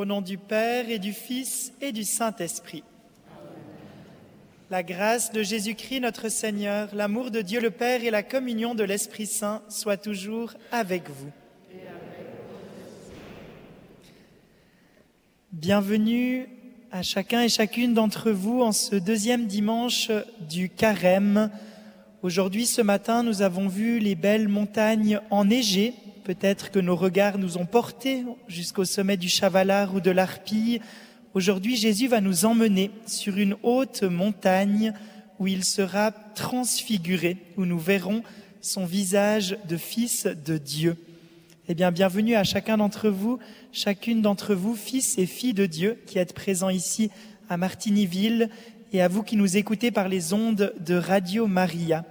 Au nom du Père et du Fils et du Saint-Esprit. La grâce de Jésus-Christ notre Seigneur, l'amour de Dieu le Père et la communion de l'Esprit Saint soient toujours avec vous. Bienvenue à chacun et chacune d'entre vous en ce deuxième dimanche du carême. Aujourd'hui, ce matin, nous avons vu les belles montagnes enneigées. Peut-être que nos regards nous ont portés jusqu'au sommet du Chavalar ou de l'Arpille. Aujourd'hui, Jésus va nous emmener sur une haute montagne où il sera transfiguré, où nous verrons son visage de fils de Dieu. Eh bien, bienvenue à chacun d'entre vous, chacune d'entre vous, fils et filles de Dieu, qui êtes présents ici à Martignyville, et à vous qui nous écoutez par les ondes de Radio Maria.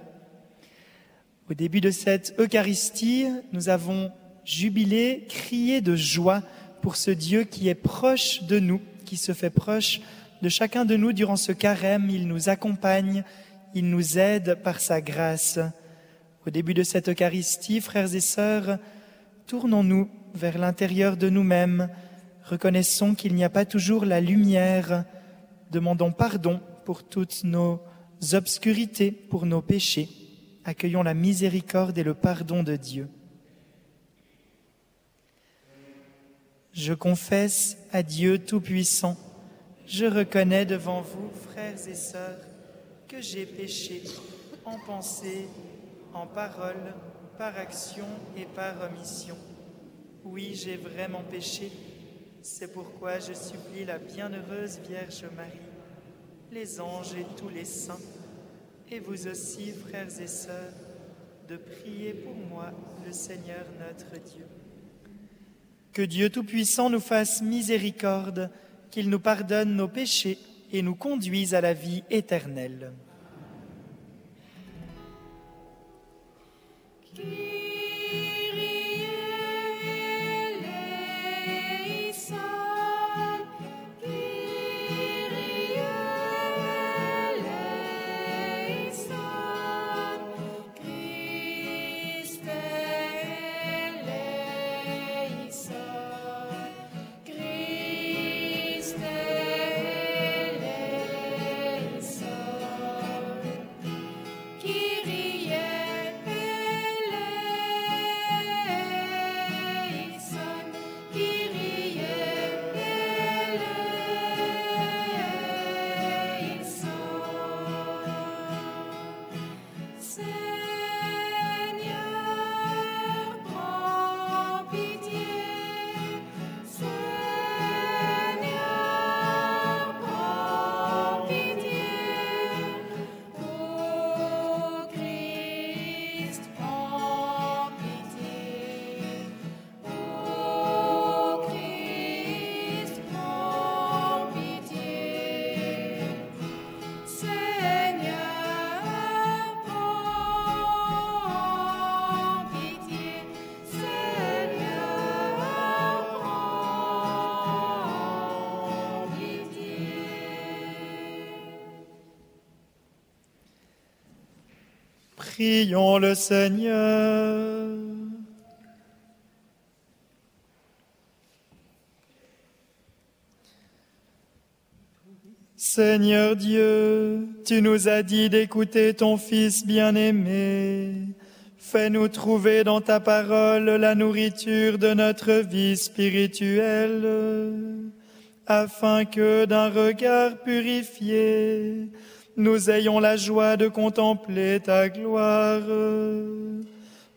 Au début de cette Eucharistie, nous avons jubilé, crié de joie pour ce Dieu qui est proche de nous, qui se fait proche de chacun de nous durant ce carême. Il nous accompagne, il nous aide par sa grâce. Au début de cette Eucharistie, frères et sœurs, tournons-nous vers l'intérieur de nous-mêmes, reconnaissons qu'il n'y a pas toujours la lumière, demandons pardon pour toutes nos obscurités, pour nos péchés, accueillons la miséricorde et le pardon de Dieu. Je confesse à Dieu Tout-Puissant, je reconnais devant vous, frères et sœurs, que j'ai péché en pensée, en parole, par action et par omission. Oui, j'ai vraiment péché. C'est pourquoi je supplie la bienheureuse Vierge Marie, les anges et tous les saints, et vous aussi, frères et sœurs, de prier pour moi, le Seigneur notre Dieu. Que Dieu Tout-Puissant nous fasse miséricorde, qu'il nous pardonne nos péchés et nous conduise à la vie éternelle. Prions le Seigneur. Seigneur Dieu, tu nous as dit d'écouter ton Fils bien-aimé. Fais-nous trouver dans ta parole la nourriture de notre vie spirituelle, afin que d'un regard purifié, nous ayons la joie de contempler ta gloire.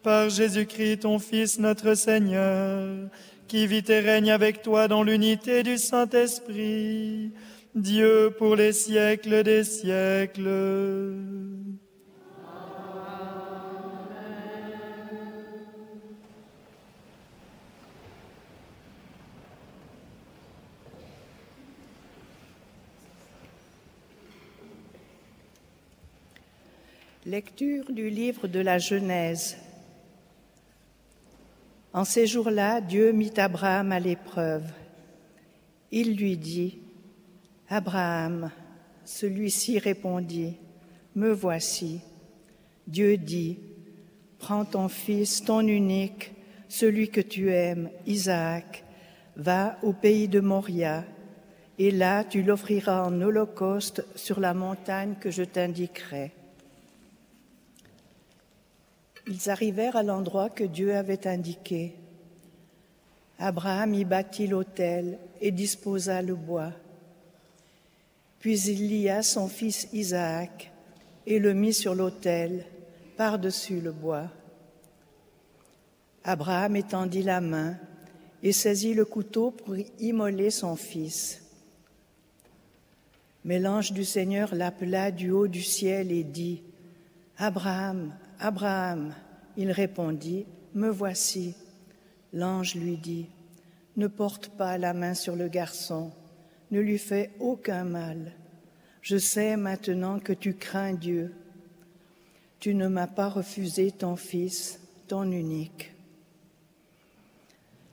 Par Jésus-Christ, ton Fils, notre Seigneur, qui vit et règne avec toi dans l'unité du Saint-Esprit, Dieu pour les siècles des siècles. Lecture du livre de la Genèse. En ces jours-là, Dieu mit Abraham à l'épreuve. Il lui dit, Abraham, celui-ci répondit, Me voici. Dieu dit, Prends ton fils, ton unique, celui que tu aimes, Isaac, Va au pays de Moria, et là tu l'offriras en holocauste sur la montagne que je t'indiquerai. Ils arrivèrent à l'endroit que Dieu avait indiqué. Abraham y bâtit l'autel et disposa le bois. Puis il lia son fils Isaac et le mit sur l'autel, par-dessus le bois. Abraham étendit la main et saisit le couteau pour immoler son fils. Mais l'ange du Seigneur l'appela du haut du ciel et dit, Abraham, Abraham. Il répondit, Me voici. L'ange lui dit, Ne porte pas la main sur le garçon, ne lui fais aucun mal. Je sais maintenant que tu crains Dieu. Tu ne m'as pas refusé ton fils, ton unique.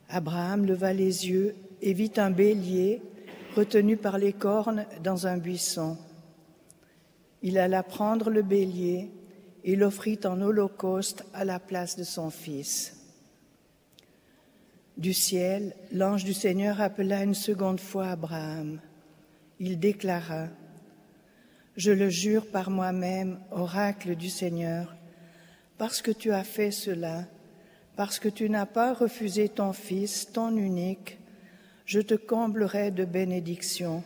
Abraham leva les yeux et vit un bélier retenu par les cornes dans un buisson. Il alla prendre le bélier et l'offrit en holocauste à la place de son fils. Du ciel, l'ange du Seigneur appela une seconde fois Abraham. Il déclara, Je le jure par moi-même, oracle du Seigneur, parce que tu as fait cela, parce que tu n'as pas refusé ton Fils, ton unique, je te comblerai de bénédictions.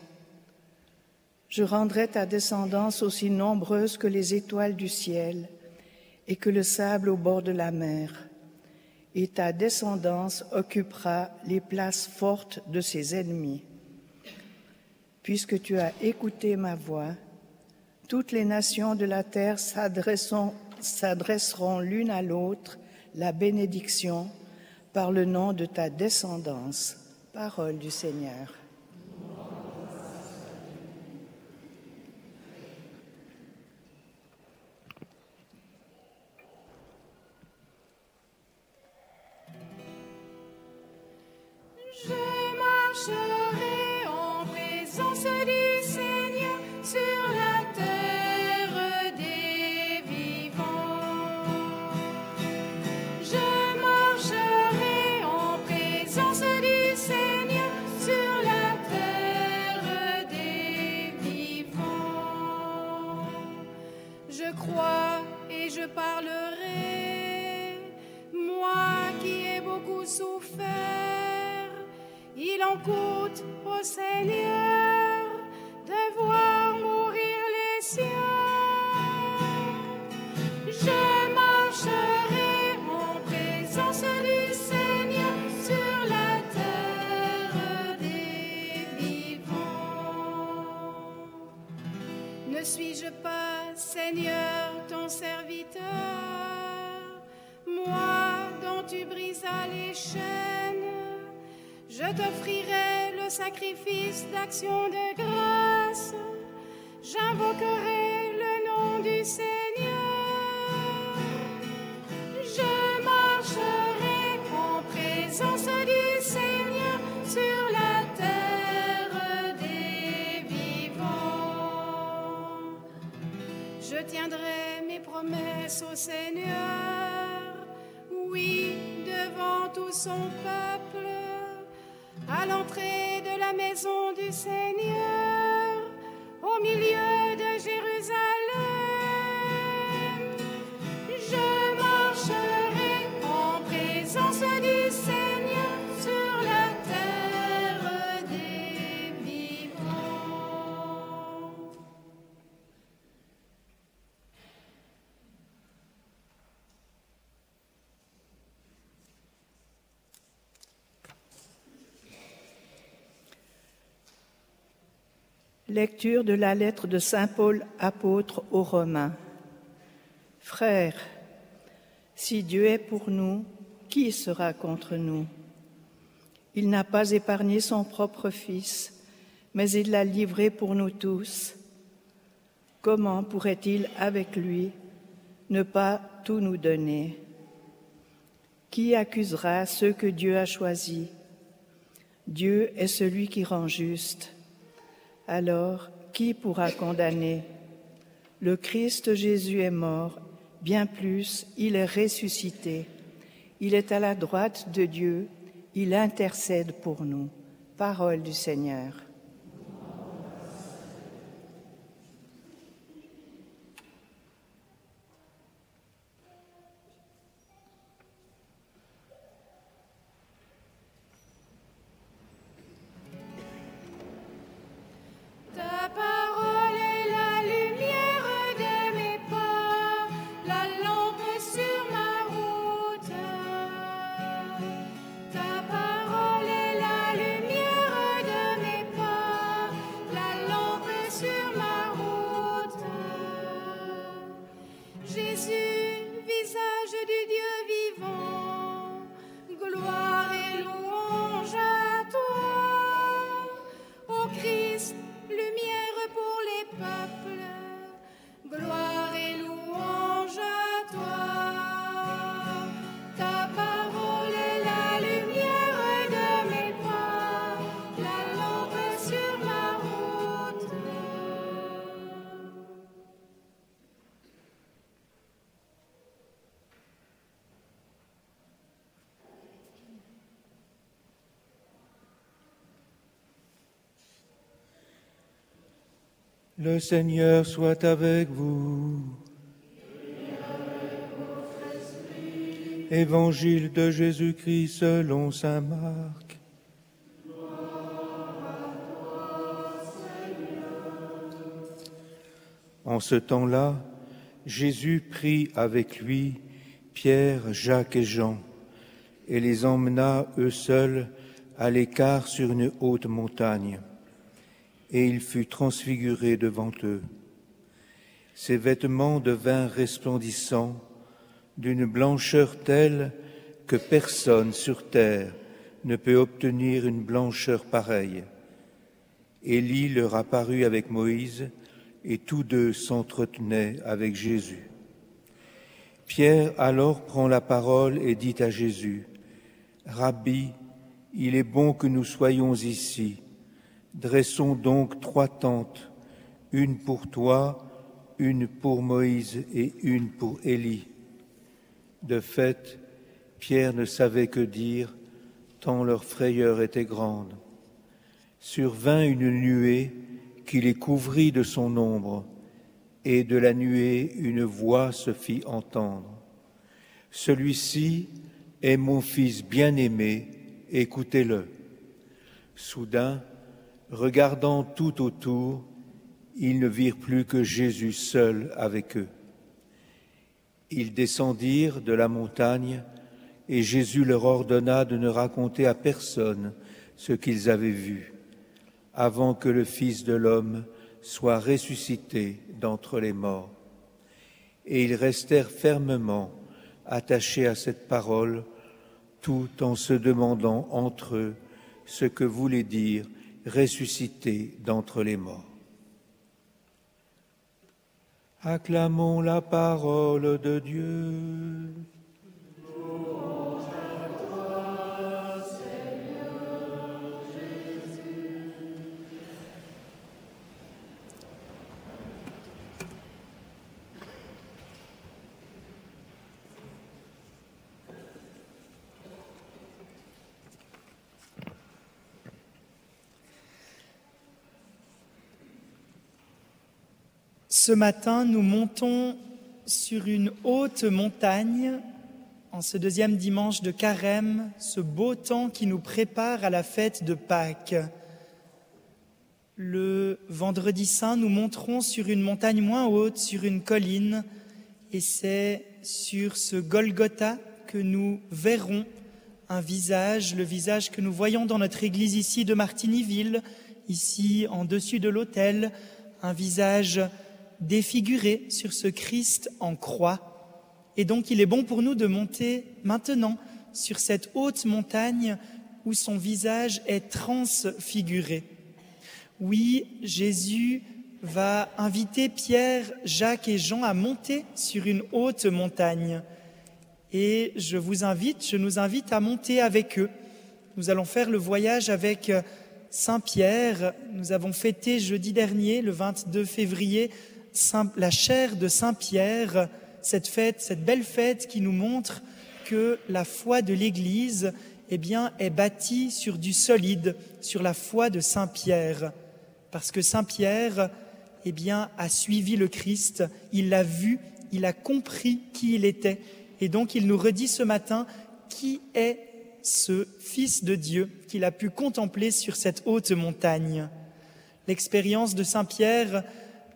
Je rendrai ta descendance aussi nombreuse que les étoiles du ciel et que le sable au bord de la mer. Et ta descendance occupera les places fortes de ses ennemis. Puisque tu as écouté ma voix, toutes les nations de la terre s'adresseront l'une à l'autre la bénédiction par le nom de ta descendance. Parole du Seigneur. Promesses au Seigneur, oui, devant tout son peuple, à l'entrée la maison du Seigneur, Lecture de la lettre de Saint Paul apôtre aux Romains. Frères, si Dieu est pour nous, qui sera contre nous? Il n'a pas épargné son propre Fils, mais il l'a livré pour nous tous. Comment pourrait-il, avec lui, ne pas tout nous donner? Qui accusera ceux que Dieu a choisis? Dieu est celui qui rend juste. Alors, qui pourra condamner? Le Christ Jésus est mort, bien plus, il est ressuscité. Il est à la droite de Dieu Il intercède pour nous. Parole du Seigneur. Le Seigneur soit avec vous. Évangile de Jésus-Christ selon Saint Marc. En ce temps-là, Jésus prit avec lui Pierre, Jacques et Jean et les emmena eux seuls à l'écart sur une haute montagne et il fut transfiguré devant eux. Ses vêtements devinrent resplendissants, d'une blancheur telle que personne sur terre ne peut obtenir une blancheur pareille. Élie leur apparut avec Moïse, et tous deux s'entretenaient avec Jésus. Pierre alors prend la parole et dit à Jésus, Rabbi, il est bon que nous soyons ici. Dressons donc trois tentes, une pour toi, une pour Moïse et une pour Élie. De fait, Pierre ne savait que dire, tant leur frayeur était grande. Survint une nuée qui les couvrit de son ombre, et de la nuée une voix se fit entendre. Celui-ci est mon fils bien-aimé, écoutez-le. Soudain, regardant tout autour, ils ne virent plus que Jésus seul avec eux. Ils descendirent de la montagne et Jésus leur ordonna de ne raconter à personne ce qu'ils avaient vu, avant que le Fils de l'homme soit ressuscité d'entre les morts. Et ils restèrent fermement attachés à cette parole, tout en se demandant entre eux ce que voulait dire ressuscité d'entre les morts. Acclamons la parole de Dieu. Ce matin, nous montons sur une haute montagne en ce deuxième dimanche de carême, ce beau temps qui nous prépare à la fête de Pâques. Le vendredi saint, nous monterons sur une montagne moins haute, sur une colline, et c'est sur ce Golgotha que nous verrons un visage, le visage que nous voyons dans notre église ici de Martignyville, ici en dessus de l'autel, un visage défiguré sur ce Christ en croix. Et donc il est bon pour nous de monter maintenant sur cette haute montagne où son visage est transfiguré. Oui, Jésus va inviter Pierre, Jacques et Jean à monter sur une haute montagne. Et je vous invite, je nous invite à monter avec eux. Nous allons faire le voyage avec Saint Pierre. Nous avons fêté jeudi dernier, le 22 février, La chair de Saint Pierre, cette fête, cette belle fête qui nous montre que la foi de l'Église eh bien, est bâtie sur du solide, sur la foi de Saint Pierre. Parce que Saint Pierre, eh bien, a suivi le Christ, il l'a vu, il a compris qui il était. Et donc, il nous redit ce matin qui est ce Fils de Dieu qu'il a pu contempler sur cette haute montagne? L'expérience de Saint Pierre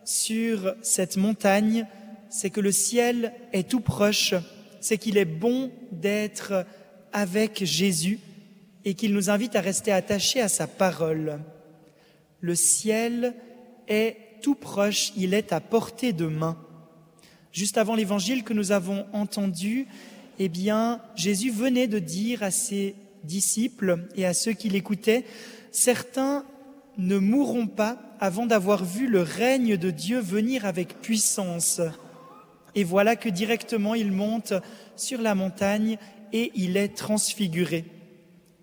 sur cette montagne, c'est que le ciel est tout proche, c'est qu'il est bon d'être avec Jésus et qu'il nous invite à rester attachés à sa parole. Le ciel est tout proche, il est à portée de main. Juste avant l'évangile que nous avons entendu, eh bien, Jésus venait de dire à ses disciples et à ceux qui l'écoutaient, certains ne mourront pas avant d'avoir vu le règne de Dieu venir avec puissance. Et voilà que directement il monte sur la montagne et il est transfiguré.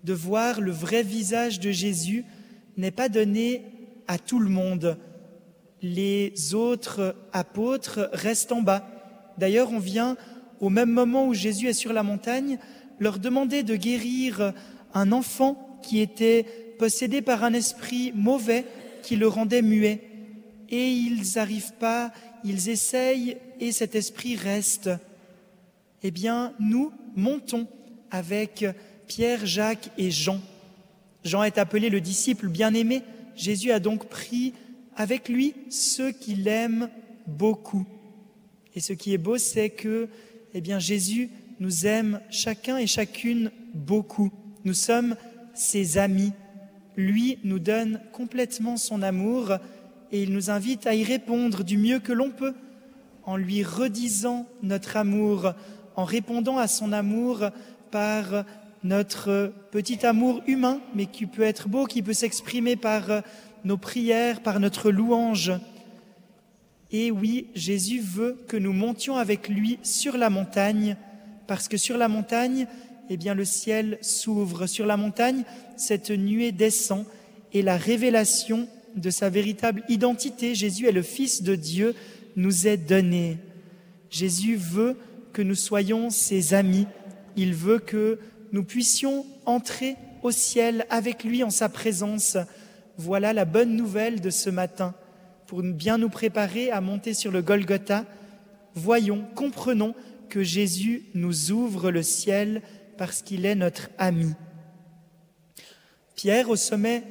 De voir le vrai visage de Jésus n'est pas donné à tout le monde. Les autres apôtres restent en bas. D'ailleurs, on vient, au même moment où Jésus est sur la montagne, leur demander de guérir un enfant qui était possédé par un esprit mauvais qui le rendait muet. Et ils n'arrivent pas, ils essayent et cet esprit reste. Eh bien, nous montons avec Pierre, Jacques et Jean. Jean est appelé le disciple bien-aimé. Jésus a donc pris avec lui ceux qu'il aime beaucoup. Et ce qui est beau, c'est que eh bien, Jésus nous aime chacun et chacune beaucoup. Nous sommes ses amis. Lui nous donne complètement son amour et il nous invite à y répondre du mieux que l'on peut en lui redisant notre amour, en répondant à son amour par notre petit amour humain, mais qui peut être beau, qui peut s'exprimer par nos prières, par notre louange. Et oui, Jésus veut que nous montions avec lui sur la montagne, parce que sur la montagne, eh bien, le ciel s'ouvre. Sur la montagne, cette nuée descend et la révélation de sa véritable identité, Jésus est le Fils de Dieu, nous est donnée. Jésus veut que nous soyons ses amis. Il veut que nous puissions entrer au ciel avec lui en sa présence. Voilà la bonne nouvelle de ce matin. Pour bien nous préparer à monter sur le Golgotha, voyons, comprenons que Jésus nous ouvre le ciel parce qu'il est notre ami. Pierre, au sommet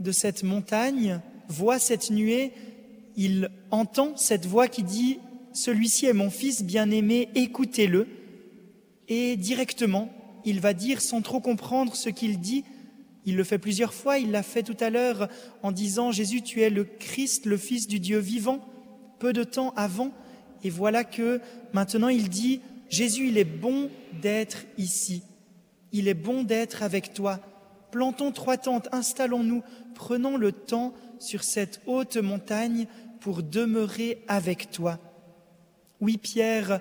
de cette montagne, voit cette nuée, il entend cette voix qui dit celui-ci est mon fils bien-aimé, écoutez-le. Et directement, il va dire, sans trop comprendre ce qu'il dit, il le fait plusieurs fois, il l'a fait tout à l'heure en disant, Jésus, tu es le Christ, le Fils du Dieu vivant, peu de temps avant. Et voilà que maintenant il dit, Jésus, il est bon d'être ici. Il est bon d'être avec toi. Plantons trois tentes, installons-nous, prenons le temps sur cette haute montagne pour demeurer avec toi. Oui, Pierre,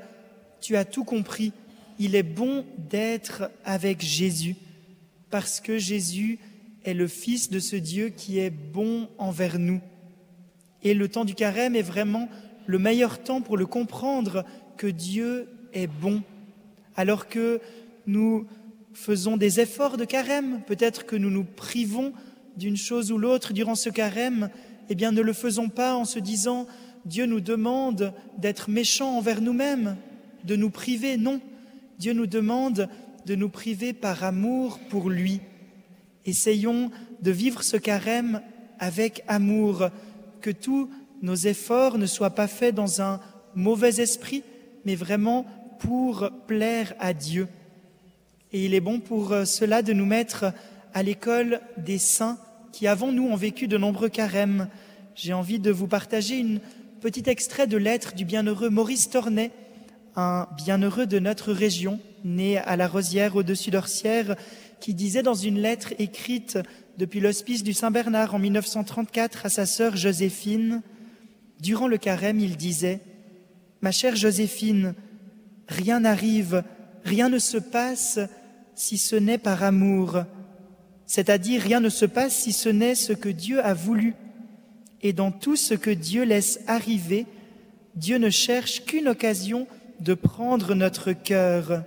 tu as tout compris. Il est bon d'être avec Jésus, parce que Jésus est le Fils de ce Dieu qui est bon envers nous. Et le temps du carême est vraiment le meilleur temps pour le comprendre que Dieu bon. Alors que nous faisons des efforts de carême, peut-être que nous nous privons d'une chose ou l'autre durant ce carême, eh bien ne le faisons pas en se disant Dieu nous demande d'être méchants envers nous-mêmes, de nous priver. Non, Dieu nous demande de nous priver par amour pour lui. Essayons de vivre ce carême avec amour, que tous nos efforts ne soient pas faits dans un mauvais esprit, mais vraiment pour plaire à Dieu. Et il est bon pour cela de nous mettre à l'école des saints qui, avant nous, ont vécu de nombreux carèmes. J'ai envie de vous partager une petit extrait de lettre du bienheureux Maurice Tornet, un bienheureux de notre région, né à la Rosière au-dessus d'Orsières, qui disait dans une lettre écrite depuis l'hospice du Saint-Bernard en 1934 à sa sœur Joséphine, durant le carême, il disait Ma chère Joséphine, rien n'arrive, rien ne se passe si ce n'est par amour, c'est-à-dire rien ne se passe si ce n'est ce que Dieu a voulu et dans tout ce que Dieu laisse arriver, Dieu ne cherche qu'une occasion de prendre notre cœur.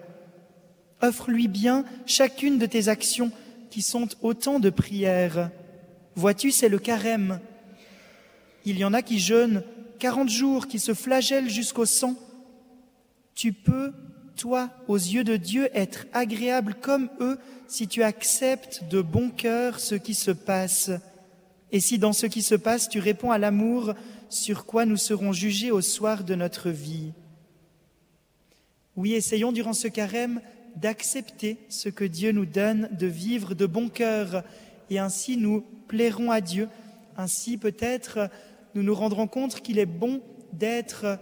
Offre-lui bien chacune de tes actions qui sont autant de prières. Vois-tu, c'est le carême. Il y en a qui jeûnent quarante jours, qui se flagellent jusqu'au sang. Tu peux, toi, aux yeux de Dieu, être agréable comme eux si tu acceptes de bon cœur ce qui se passe. Et si dans ce qui se passe, tu réponds à l'amour sur quoi nous serons jugés au soir de notre vie. Oui, essayons durant ce carême d'accepter ce que Dieu nous donne, de vivre de bon cœur, et ainsi nous plairons à Dieu. Ainsi peut-être nous nous rendrons compte qu'il est bon d'être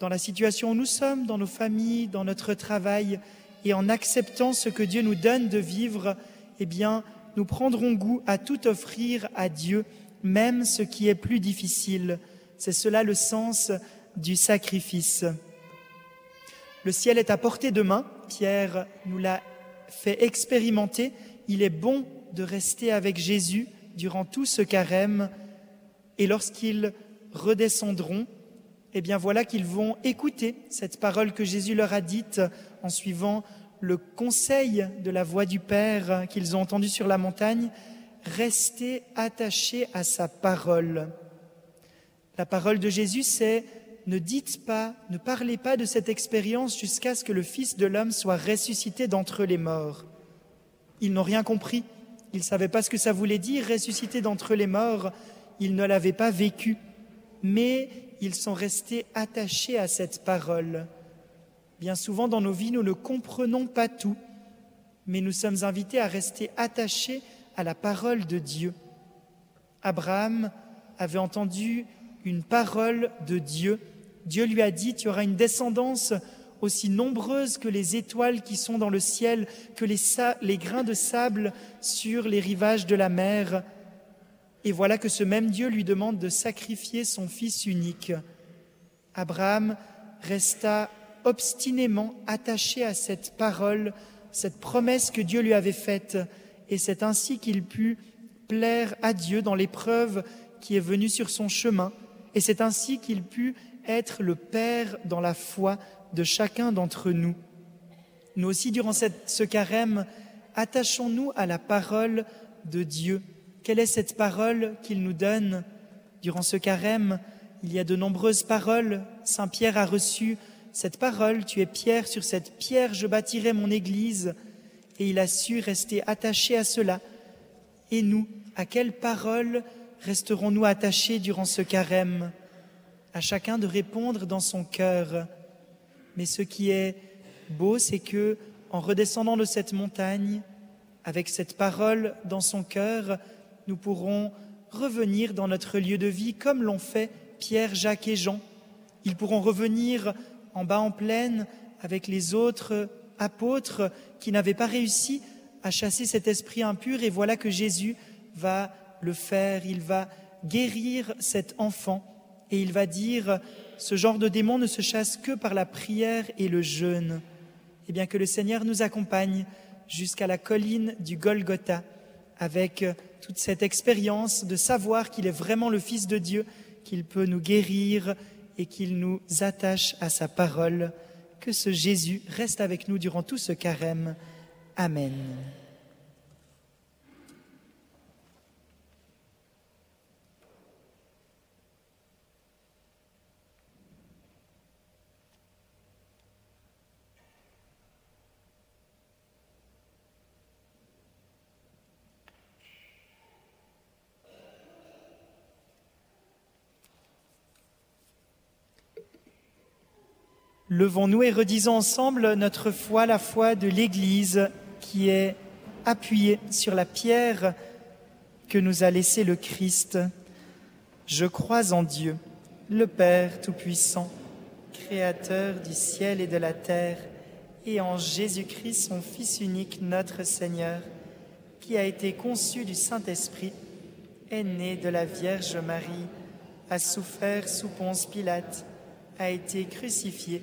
dans la situation où nous sommes, dans nos familles, dans notre travail, et en acceptant ce que Dieu nous donne de vivre, eh bien, nous prendrons goût à tout offrir à Dieu, même ce qui est plus difficile. C'est cela le sens du sacrifice. Le ciel est à portée de main, Pierre nous l'a fait expérimenter. Il est bon de rester avec Jésus durant tout ce carême, et lorsqu'ils redescendront, eh bien voilà qu'ils vont écouter cette parole que Jésus leur a dite en suivant le conseil de la voix du Père qu'ils ont entendu sur la montagne, rester attachés à sa parole. La parole de Jésus, c'est ne dites pas, ne parlez pas de cette expérience jusqu'à ce que le Fils de l'homme soit ressuscité d'entre les morts. Ils n'ont rien compris. Ils ne savaient pas ce que ça voulait dire, ressuscité d'entre les morts. Ils ne l'avaient pas vécu. Mais ils sont restés attachés à cette parole. Bien souvent dans nos vies, nous ne comprenons pas tout, mais nous sommes invités à rester attachés à la parole de Dieu. Abraham avait entendu une parole de Dieu. Dieu lui a dit, tu auras une descendance aussi nombreuse que les étoiles qui sont dans le ciel, que les, grains de sable sur les rivages de la mer. Et voilà que ce même Dieu lui demande de sacrifier son fils unique. Abraham resta obstinément attaché à cette parole, cette promesse que Dieu lui avait faite, et c'est ainsi qu'il put plaire à Dieu dans l'épreuve qui est venue sur son chemin, et c'est ainsi qu'il put être le Père dans la foi de chacun d'entre nous. Nous aussi, durant ce carême, attachons-nous à la parole de Dieu. Quelle est cette parole qu'il nous donne Durant ce carême, il y a de nombreuses paroles. Saint Pierre a reçu cette parole, tu es pierre, sur cette pierre je bâtirai mon Église, et il a su rester attaché à cela. Et nous, à quelle parole resterons-nous attachés durant ce carême À chacun de répondre dans son cœur. Mais ce qui est beau, c'est que, en redescendant de cette montagne, avec cette parole dans son cœur, nous pourrons revenir dans notre lieu de vie comme l'ont fait Pierre, Jacques et Jean. Ils pourront revenir en bas en plaine avec les autres apôtres qui n'avaient pas réussi à chasser cet esprit impur et voilà que Jésus va le faire, il va guérir cet enfant et il va dire ce genre de démon ne se chasse que par la prière et le jeûne. Et bien que le Seigneur nous accompagne jusqu'à la colline du Golgotha avec toute cette expérience de savoir qu'il est vraiment le Fils de Dieu, qu'il peut nous guérir, et qu'il nous attache à sa parole. Que ce Jésus reste avec nous durant tout ce carême. Amen. Levons-nous et redisons ensemble notre foi, la foi de l'Église qui est appuyée sur la pierre que nous a laissée le Christ. Je crois en Dieu, le Père Tout-Puissant, Créateur du ciel et de la terre, et en Jésus-Christ, son Fils unique, notre Seigneur, qui a été conçu du Saint-Esprit, est né de la Vierge Marie, a souffert sous Ponce Pilate, a été crucifié,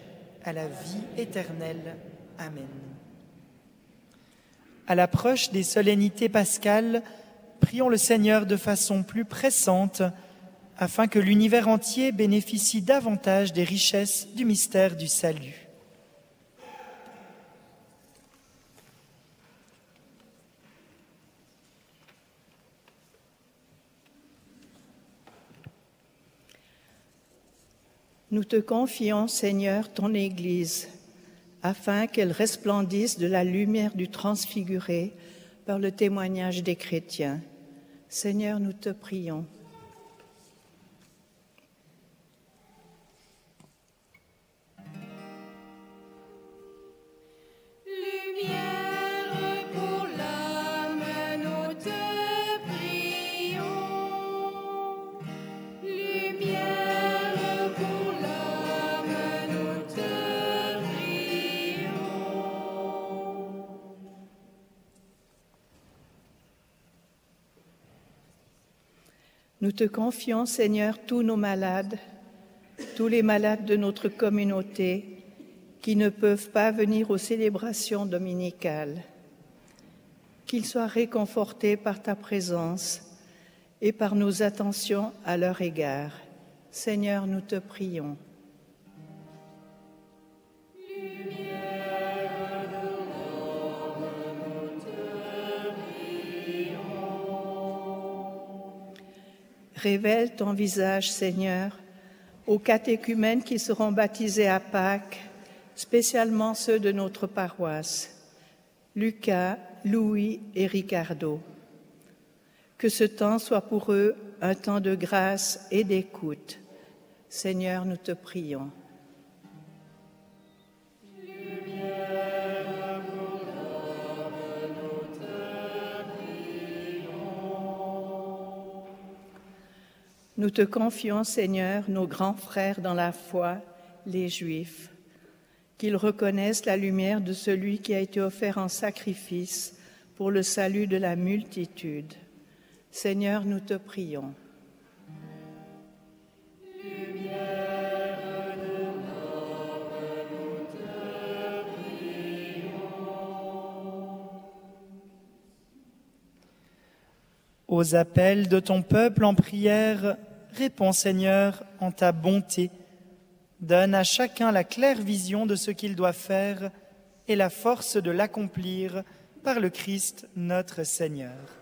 à la vie éternelle. Amen. À l'approche des solennités pascales, prions le Seigneur de façon plus pressante afin que l'univers entier bénéficie davantage des richesses du mystère du salut. Nous te confions, Seigneur, ton Église, afin qu'elle resplendisse de la lumière du transfiguré par le témoignage des chrétiens. Seigneur, nous te prions. Nous te confions, Seigneur, tous nos malades, tous les malades de notre communauté qui ne peuvent pas venir aux célébrations dominicales. Qu'ils soient réconfortés par ta présence et par nos attentions à leur égard. Seigneur, nous te prions. Révèle ton visage, Seigneur, aux catéchumènes qui seront baptisés à Pâques, spécialement ceux de notre paroisse, Lucas, Louis et Ricardo. Que ce temps soit pour eux un temps de grâce et d'écoute. Seigneur, nous te prions. Nous te confions, Seigneur, nos grands frères dans la foi, les Juifs, qu'ils reconnaissent la lumière de celui qui a été offert en sacrifice pour le salut de la multitude. Seigneur, nous te prions. Aux appels de ton peuple en prière, réponds Seigneur en ta bonté. Donne à chacun la claire vision de ce qu'il doit faire et la force de l'accomplir par le Christ notre Seigneur.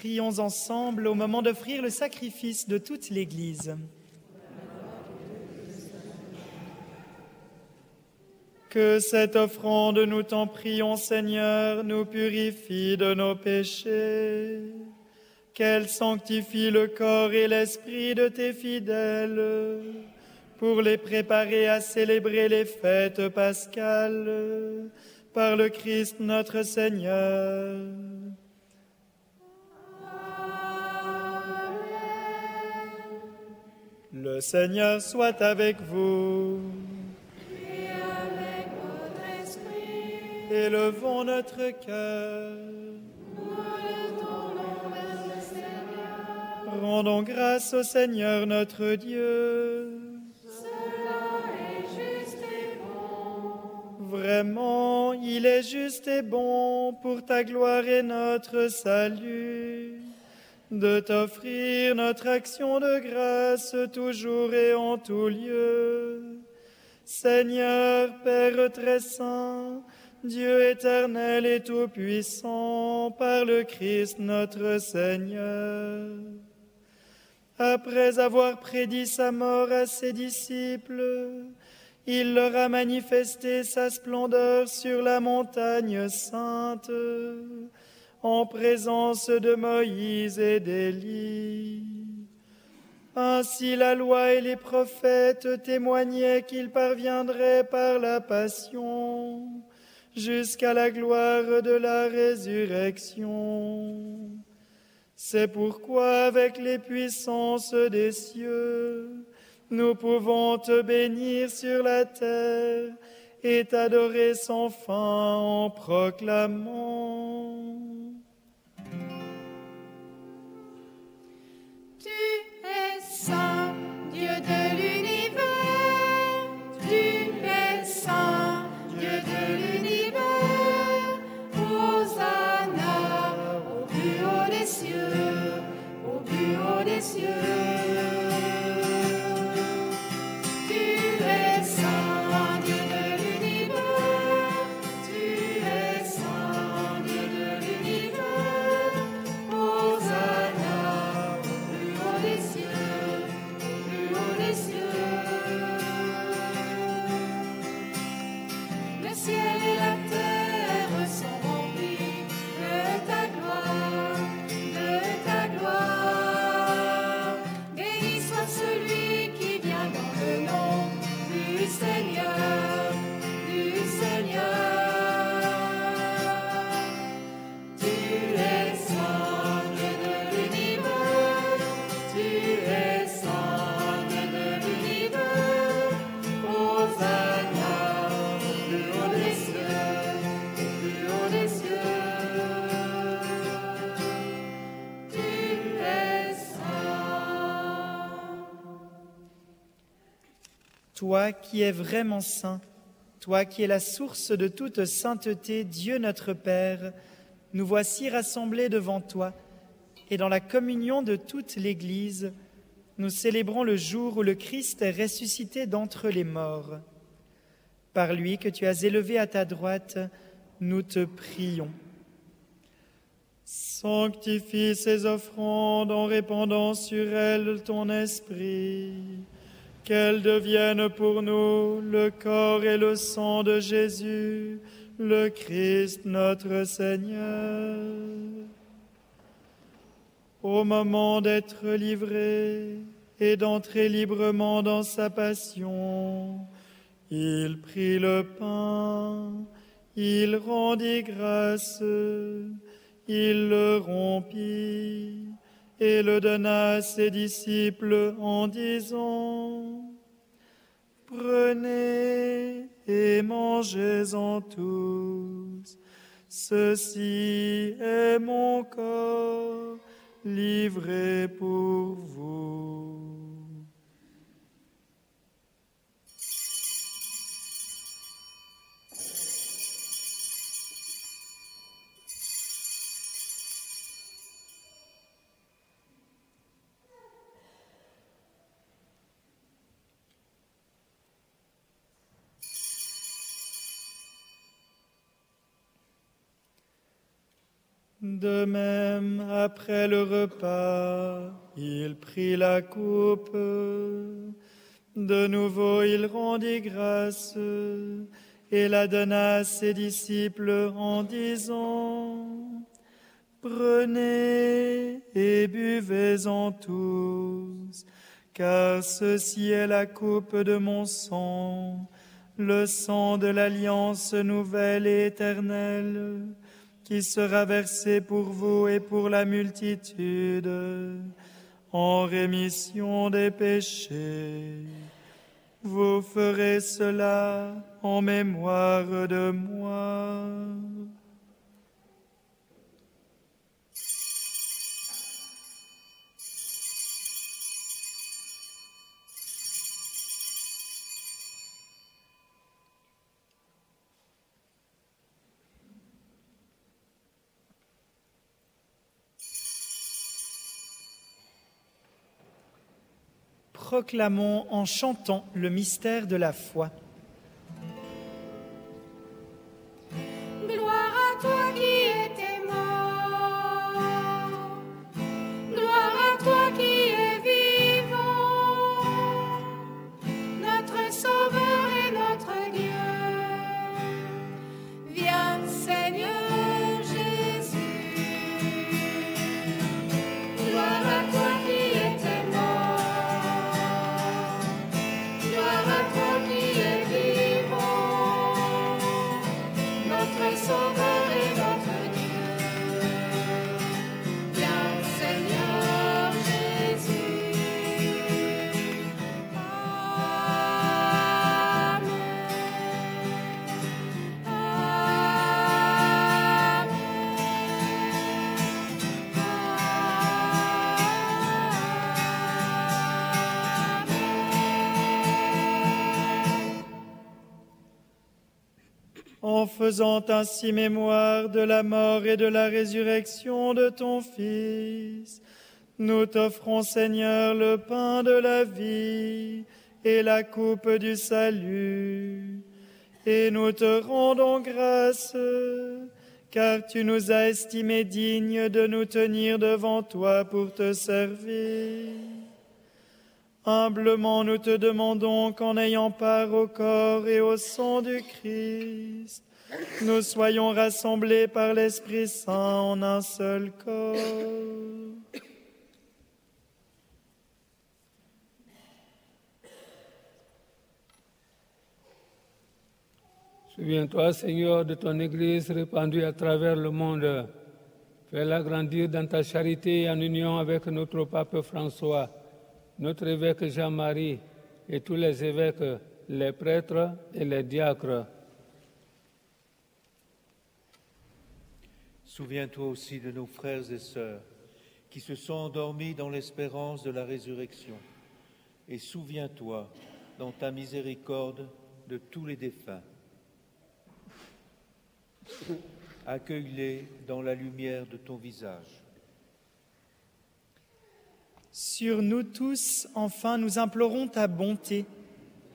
Prions ensemble au moment d'offrir le sacrifice de toute l'Église. Que cette offrande, nous t'en prions Seigneur, nous purifie de nos péchés, qu'elle sanctifie le corps et l'esprit de tes fidèles, pour les préparer à célébrer les fêtes pascales par le Christ notre Seigneur. Le Seigneur soit avec vous. Élevons notre cœur. Rendons grâce au Seigneur notre Dieu. Vraiment, il est juste et bon pour ta gloire et notre salut de t'offrir notre action de grâce toujours et en tout lieu. Seigneur, Père très saint, Dieu éternel et tout-puissant, par le Christ notre Seigneur. Après avoir prédit sa mort à ses disciples, il leur a manifesté sa splendeur sur la montagne sainte en présence de Moïse et d'Élie. Ainsi la loi et les prophètes témoignaient qu'il parviendrait par la passion jusqu'à la gloire de la résurrection. C'est pourquoi avec les puissances des cieux, nous pouvons te bénir sur la terre et t'adorer sans fin en proclamant. Toi qui es vraiment saint, toi qui es la source de toute sainteté, Dieu notre Père, nous voici rassemblés devant toi, et dans la communion de toute l'Église, nous célébrons le jour où le Christ est ressuscité d'entre les morts. Par lui que tu as élevé à ta droite, nous te prions. Sanctifie ces offrandes en répandant sur elles ton esprit, qu'elles deviennent pour nous le corps et le sang de Jésus, le Christ notre Seigneur. Au moment d'être livré et d'entrer librement dans sa passion, il prit le pain, il rendit grâce, il le rompit et le donna à ses disciples en disant, Prenez et mangez-en tous, ceci est mon corps livré pour vous. De même, après le repas, il prit la coupe. De nouveau, il rendit grâce et la donna à ses disciples en disant, Prenez et buvez-en tous, car ceci est la coupe de mon sang, le sang de l'alliance nouvelle et éternelle, qui sera versé pour vous et pour la multitude, en rémission des péchés. Vous ferez cela en mémoire de moi. Proclamons en chantant le mystère de la foi. Gloire à toi qui étais faisant ainsi mémoire de la mort et de la résurrection de ton Fils, nous t'offrons, Seigneur, le pain de la vie et la coupe du salut. Et nous te rendons grâce, car tu nous as estimés dignes de nous tenir devant toi pour te servir. Humblement nous te demandons qu'en ayant part au corps et au sang du Christ, nous soyons rassemblés par l'Esprit Saint en un seul corps. Souviens-toi, Seigneur, de ton Église répandue à travers le monde. Fais-la grandir dans ta charité en union avec notre pape François, notre évêque Jean-Marie et tous les évêques, les prêtres et les diacres. Souviens-toi aussi de nos frères et sœurs qui se sont endormis dans l'espérance de la résurrection. Et souviens-toi, dans ta miséricorde, de tous les défunts. Accueille-les dans la lumière de ton visage. Sur nous tous, enfin, nous implorons ta bonté.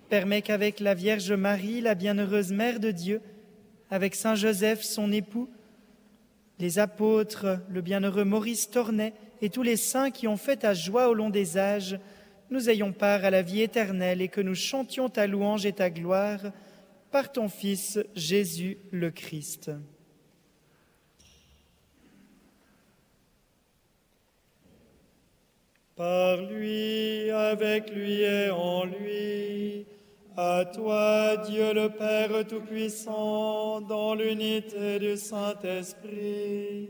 Permets qu'avec la Vierge Marie, la bienheureuse Mère de Dieu, avec Saint Joseph, son époux, les apôtres, le bienheureux Maurice Tornet et tous les saints qui ont fait ta joie au long des âges, nous ayons part à la vie éternelle et que nous chantions ta louange et ta gloire par ton Fils Jésus le Christ. Par lui, avec lui et en lui, à toi, Dieu le Père Tout-Puissant, dans l'unité du Saint-Esprit,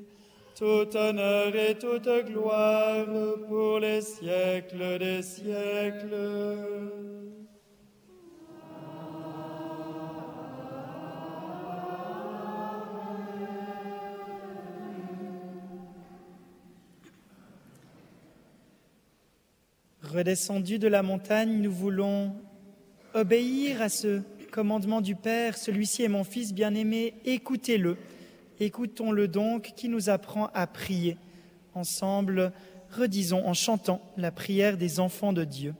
tout honneur et toute gloire pour les siècles des siècles. Redescendus de la montagne, nous voulons obéir à ce commandement du Père. Celui-ci est mon Fils bien-aimé, écoutez-le. Écoutons-le donc qui nous apprend à prier. Ensemble, redisons en chantant la prière des enfants de Dieu.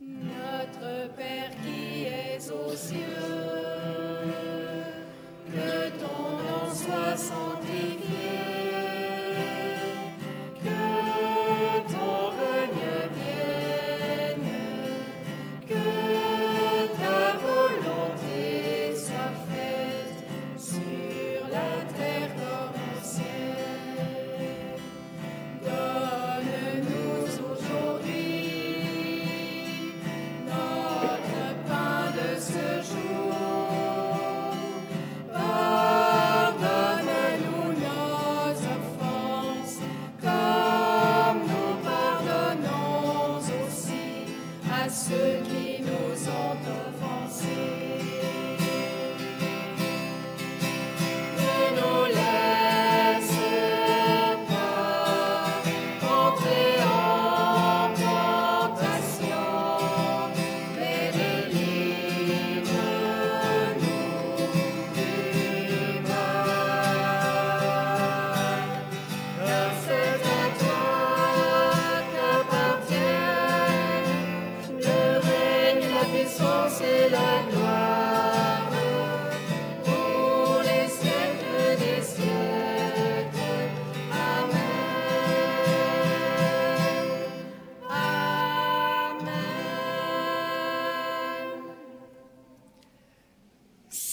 Notre Père qui es aux cieux, que puissance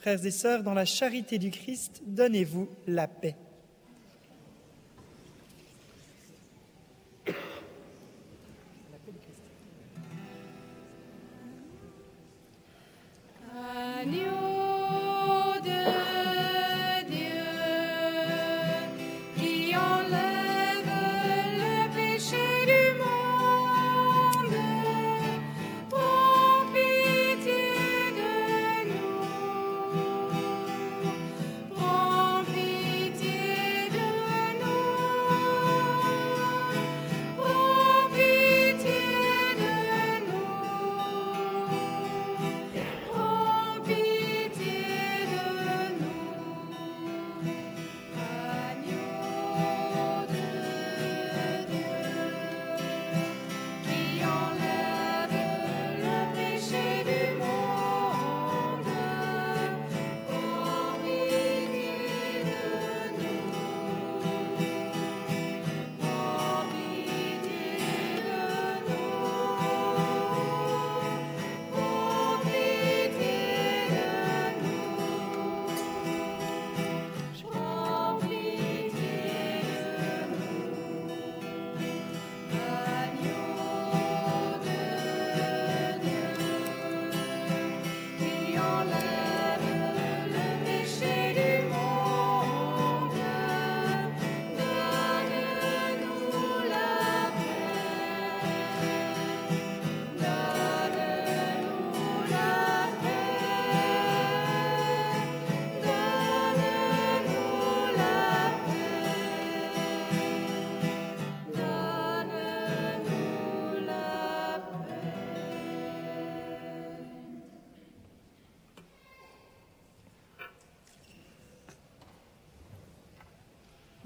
Frères et sœurs, dans la charité du Christ, donnez-vous la paix.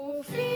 Oh.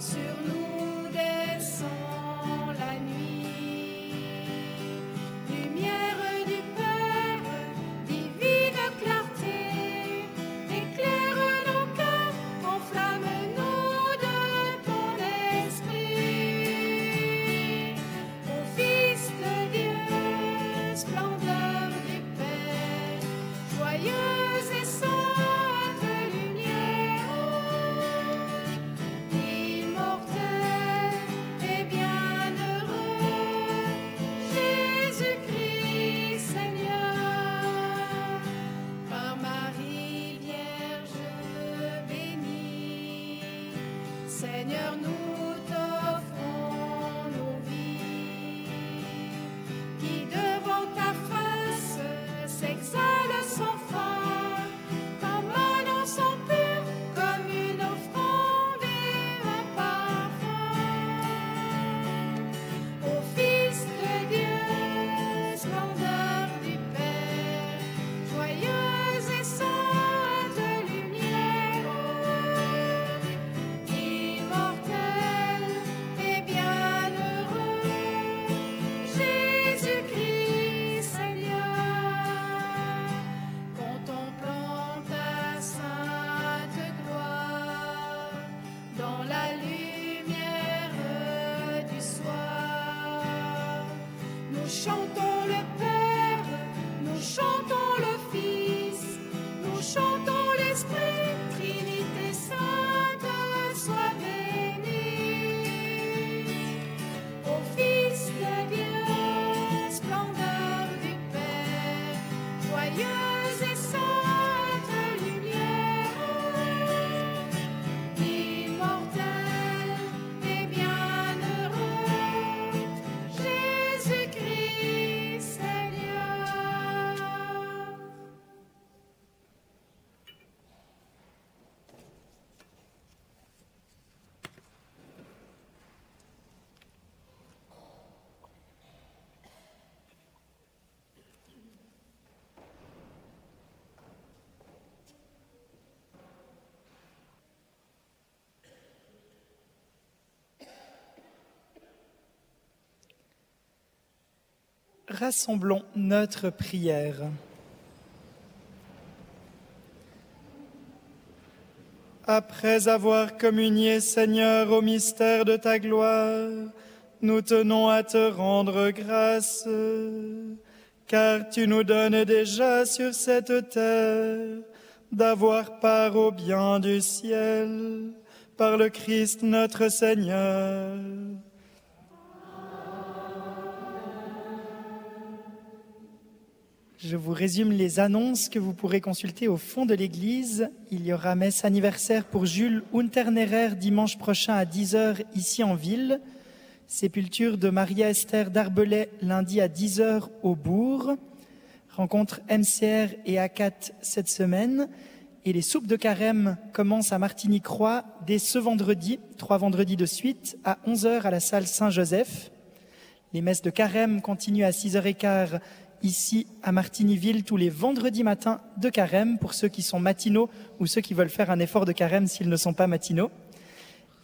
seu lugar. Rassemblons notre prière. Après avoir communié, Seigneur, au mystère de ta gloire, nous tenons à te rendre grâce, car tu nous donnes déjà sur cette terre d'avoir part au bien du ciel par le Christ notre Seigneur. Je vous résume les annonces que vous pourrez consulter au fond de l'église. Il y aura messe anniversaire pour Jules Unternerer dimanche prochain à 10h ici en ville. Sépulture de Maria Esther d'Arbelay lundi à 10h au bourg. Rencontre MCR et ACAT cette semaine. Et les soupes de carême commencent à Martigny-Croix dès ce vendredi, trois vendredis de suite, à 11h à la salle Saint-Joseph. Les messes de carême continuent à 6h15 ici à Martignyville tous les vendredis matins de carême pour ceux qui sont matinaux ou ceux qui veulent faire un effort de carême s'ils ne sont pas matinaux.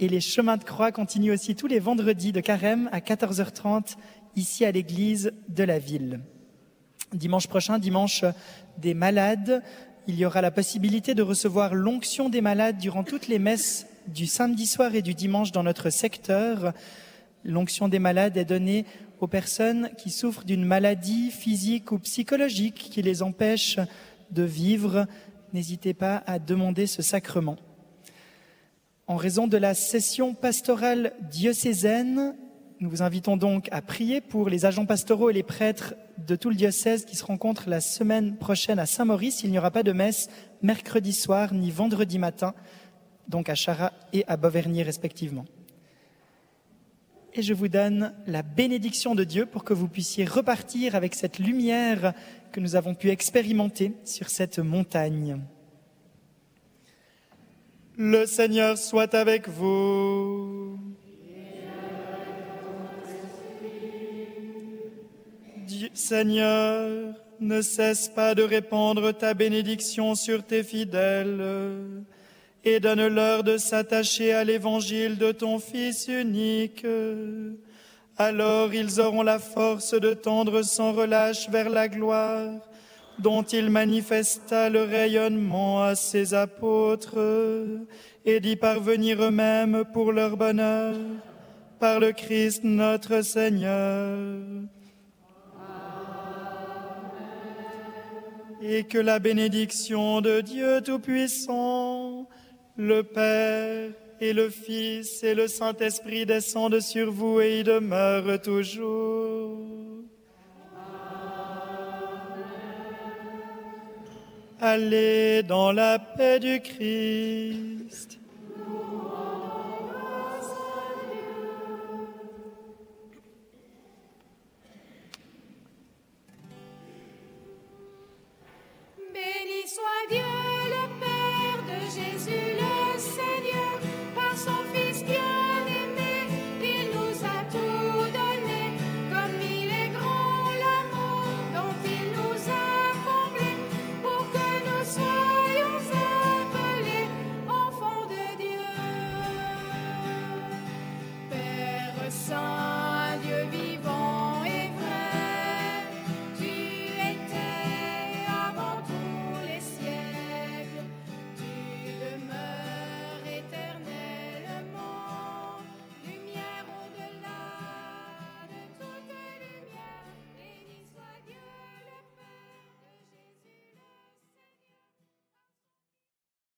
Et les chemins de croix continuent aussi tous les vendredis de carême à 14h30 ici à l'église de la ville. Dimanche prochain, dimanche des malades, il y aura la possibilité de recevoir l'onction des malades durant toutes les messes du samedi soir et du dimanche dans notre secteur. L'onction des malades est donnée aux personnes qui souffrent d'une maladie physique ou psychologique qui les empêche de vivre. N'hésitez pas à demander ce sacrement. En raison de la session pastorale diocésaine, nous vous invitons donc à prier pour les agents pastoraux et les prêtres de tout le diocèse qui se rencontrent la semaine prochaine à Saint-Maurice. Il n'y aura pas de messe mercredi soir ni vendredi matin, donc à Chara et à Beauvernier respectivement et je vous donne la bénédiction de Dieu pour que vous puissiez repartir avec cette lumière que nous avons pu expérimenter sur cette montagne. Le Seigneur soit avec vous. Seigneur, ne cesse pas de répandre ta bénédiction sur tes fidèles et donne-leur de s'attacher à l'évangile de ton Fils unique. Alors ils auront la force de tendre sans relâche vers la gloire dont il manifesta le rayonnement à ses apôtres et d'y parvenir eux-mêmes pour leur bonheur par le Christ notre Seigneur. Et que la bénédiction de Dieu Tout-Puissant, le Père et le Fils et le Saint-Esprit descendent sur vous et y demeurent toujours. Allez dans la paix du Christ. Béni soit Dieu.